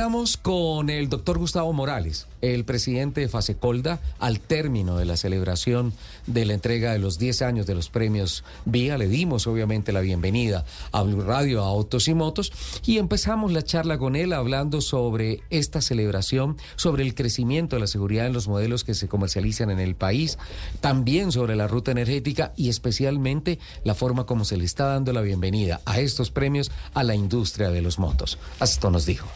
Estamos con el doctor Gustavo Morales, el presidente de Fasecolda, al término de la celebración de la entrega de los 10 años de los premios Vía. Le dimos obviamente la bienvenida a Blue Radio, a Autos y Motos, y empezamos la charla con él hablando sobre esta celebración, sobre el crecimiento de la seguridad en los modelos que se comercializan en el país, también sobre la ruta energética y especialmente la forma como se le está dando la bienvenida a estos premios a la industria de los motos. Esto nos dijo.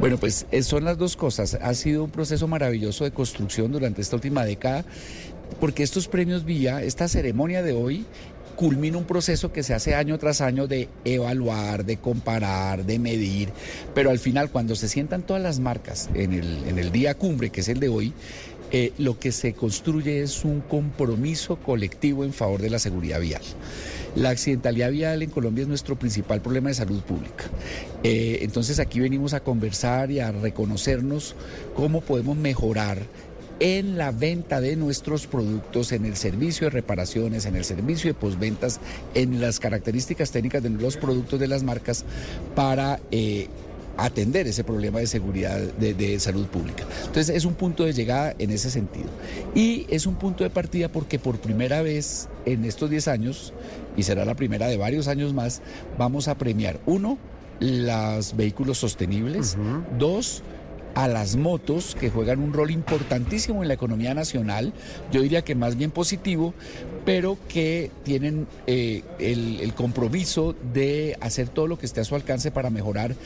Bueno, pues eh, son las dos cosas. Ha sido un proceso maravilloso de construcción durante esta última década, porque estos premios Vía, esta ceremonia de hoy, culmina un proceso que se hace año tras año de evaluar, de comparar, de medir, pero al final cuando se sientan todas las marcas en el, en el día cumbre, que es el de hoy, eh, lo que se construye es un compromiso colectivo en favor de la seguridad vial. La accidentalidad vial en Colombia es nuestro principal problema de salud pública. Eh, entonces aquí venimos a conversar y a reconocernos cómo podemos mejorar en la venta de nuestros productos, en el servicio de reparaciones, en el servicio de posventas, en las características técnicas de los productos de las marcas para eh, atender ese problema de seguridad de, salud pública. Entonces es un punto de llegada en ese sentido. Y es un punto de partida porque por primera vez en estos 10 años, y será la primera de varios años más, vamos a premiar, uno, los vehículos sostenibles, dos, a las motos que juegan un rol importantísimo en la economía nacional, yo diría que más bien positivo, pero que tienen eh, el, compromiso de hacer todo lo que esté a su alcance para mejorar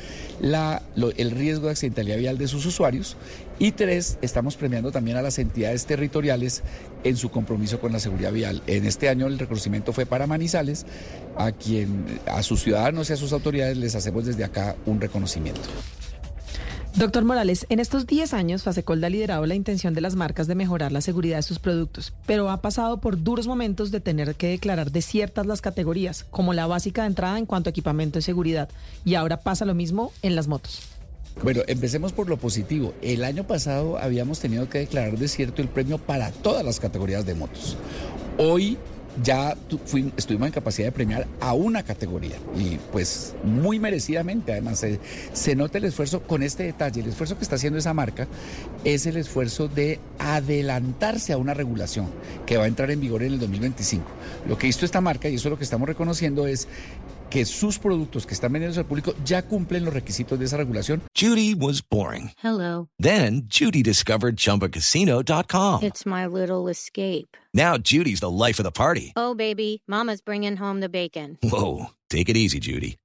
el riesgo de accidentalidad vial de sus usuarios. Y tres, estamos premiando también a las entidades territoriales en su compromiso con la seguridad vial. En este año el reconocimiento fue para Manizales, a quien, a sus ciudadanos y a sus autoridades les hacemos desde acá un reconocimiento. Doctor Morales, en estos 10 años, Fasecolda ha liderado la intención de las marcas de mejorar la seguridad de sus productos, pero ha pasado por duros momentos de tener que declarar desiertas las categorías, como la básica de entrada en cuanto a equipamiento de seguridad, y ahora pasa lo mismo en las motos. Bueno, empecemos por lo positivo. El año pasado habíamos tenido que declarar desierto el premio para todas las categorías de motos. Hoy ya estuvimos en capacidad de premiar a una categoría y pues muy merecidamente además se, nota el esfuerzo con este detalle, el esfuerzo que está haciendo esa marca es el esfuerzo de adelantarse a una regulación que va a entrar en vigor en el 2025. Lo que hizo esta marca y eso es lo que estamos reconociendo es que sus productos que están vendiendo al público ya cumplen los requisitos de esa regulación. Judy was boring. Hello. Then Judy discovered chumbacasino.com. It's my little escape. Now Judy's the life of the party. Oh baby, mama's bringing home the bacon. Whoa, take it easy Judy.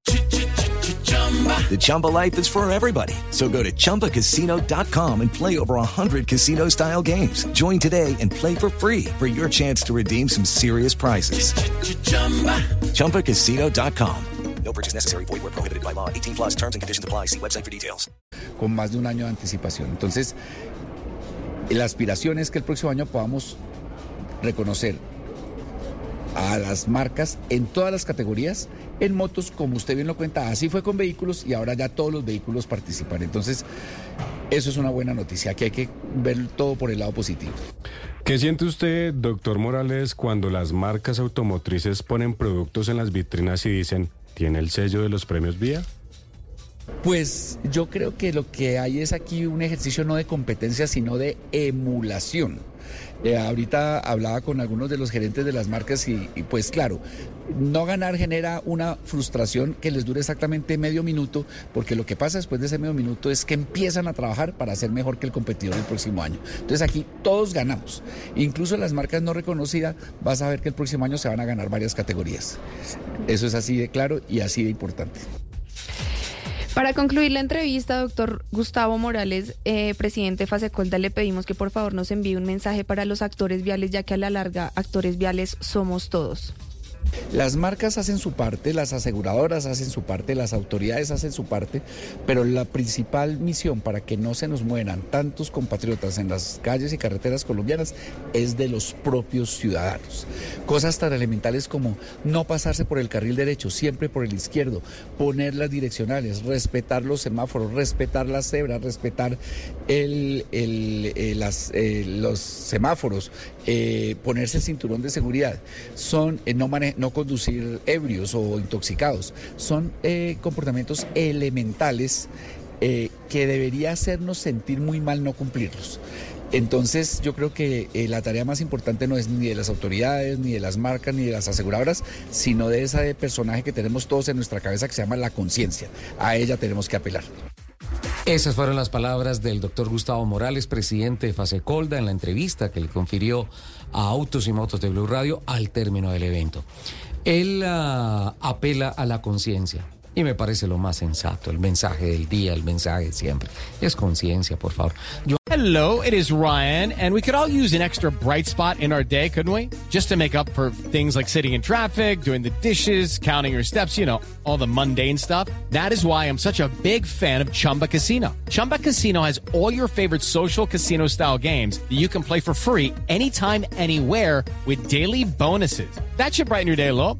The Chumba life is for everybody. So go to ChumbaCasino.com and play over 100 casino style games. Join today and play for free for your chance to redeem some serious prizes. Ch-ch-chumba. ChumbaCasino.com. No purchase necessary. Void where prohibited by law. 18 plus terms and conditions apply. See website for details. Con más de un año de anticipación. Entonces, la aspiración es que el próximo año podamos reconocer a las marcas en todas las categorías. En motos, como usted bien lo cuenta, así fue con vehículos y ahora ya todos los vehículos participan. Entonces, eso es una buena noticia. Aquí hay que ver todo por el lado positivo. ¿Qué siente usted, doctor Morales, cuando las marcas automotrices ponen productos en las vitrinas y dicen, ¿tiene el sello de los premios Vía? Pues yo creo que lo que hay es aquí un ejercicio no de competencia, sino de emulación. Eh, ahorita hablaba con algunos de los gerentes de las marcas y, pues claro, no ganar genera una frustración que les dure exactamente medio minuto, porque lo que pasa después de ese medio minuto es que empiezan a trabajar para ser mejor que el competidor el próximo año. Entonces aquí todos ganamos. Incluso las marcas no reconocidas, vas a ver que el próximo año se van a ganar varias categorías. Eso es así de claro y así de importante. Para concluir la entrevista, doctor Gustavo Morales, eh, presidente Fasecolda, le pedimos que por favor nos envíe un mensaje para los actores viales, ya que a la larga actores viales somos todos. Las marcas hacen su parte, las aseguradoras hacen su parte, las autoridades hacen su parte, pero la principal misión para que no se nos mueran tantos compatriotas en las calles y carreteras colombianas es de los propios ciudadanos. Cosas tan elementales como no pasarse por el carril derecho, siempre por el izquierdo, poner las direccionales, respetar los semáforos, respetar las cebras, respetar el, eh, las, eh, los semáforos, eh, ponerse el cinturón de seguridad, son no, no conducir ebrios o intoxicados. Son eh, comportamientos elementales eh, que debería hacernos sentir muy mal no cumplirlos. Entonces yo creo que eh, la tarea más importante no es ni de las autoridades, ni de las marcas, ni de las aseguradoras, sino de ese personaje que tenemos todos en nuestra cabeza que se llama la conciencia. A ella tenemos que apelar. Esas fueron las palabras del doctor Gustavo Morales, presidente de Fasecolda, en la entrevista que le confirió a Autos y Motos de Blue Radio al término del evento. Él uh, apela a la conciencia. Y me parece lo más sensato, el mensaje del día, el mensaje siempre. Es conciencia, por favor. Yo Hello, it is Ryan, and we could all use an extra bright spot in our day, couldn't we? Just to make up for things like sitting in traffic, doing the dishes, counting your steps, you know, all the mundane stuff. That is why I'm such a big fan of Chumba Casino. Chumba Casino has all your favorite social casino style games that you can play for free anytime, anywhere with daily bonuses. That should brighten your day a little.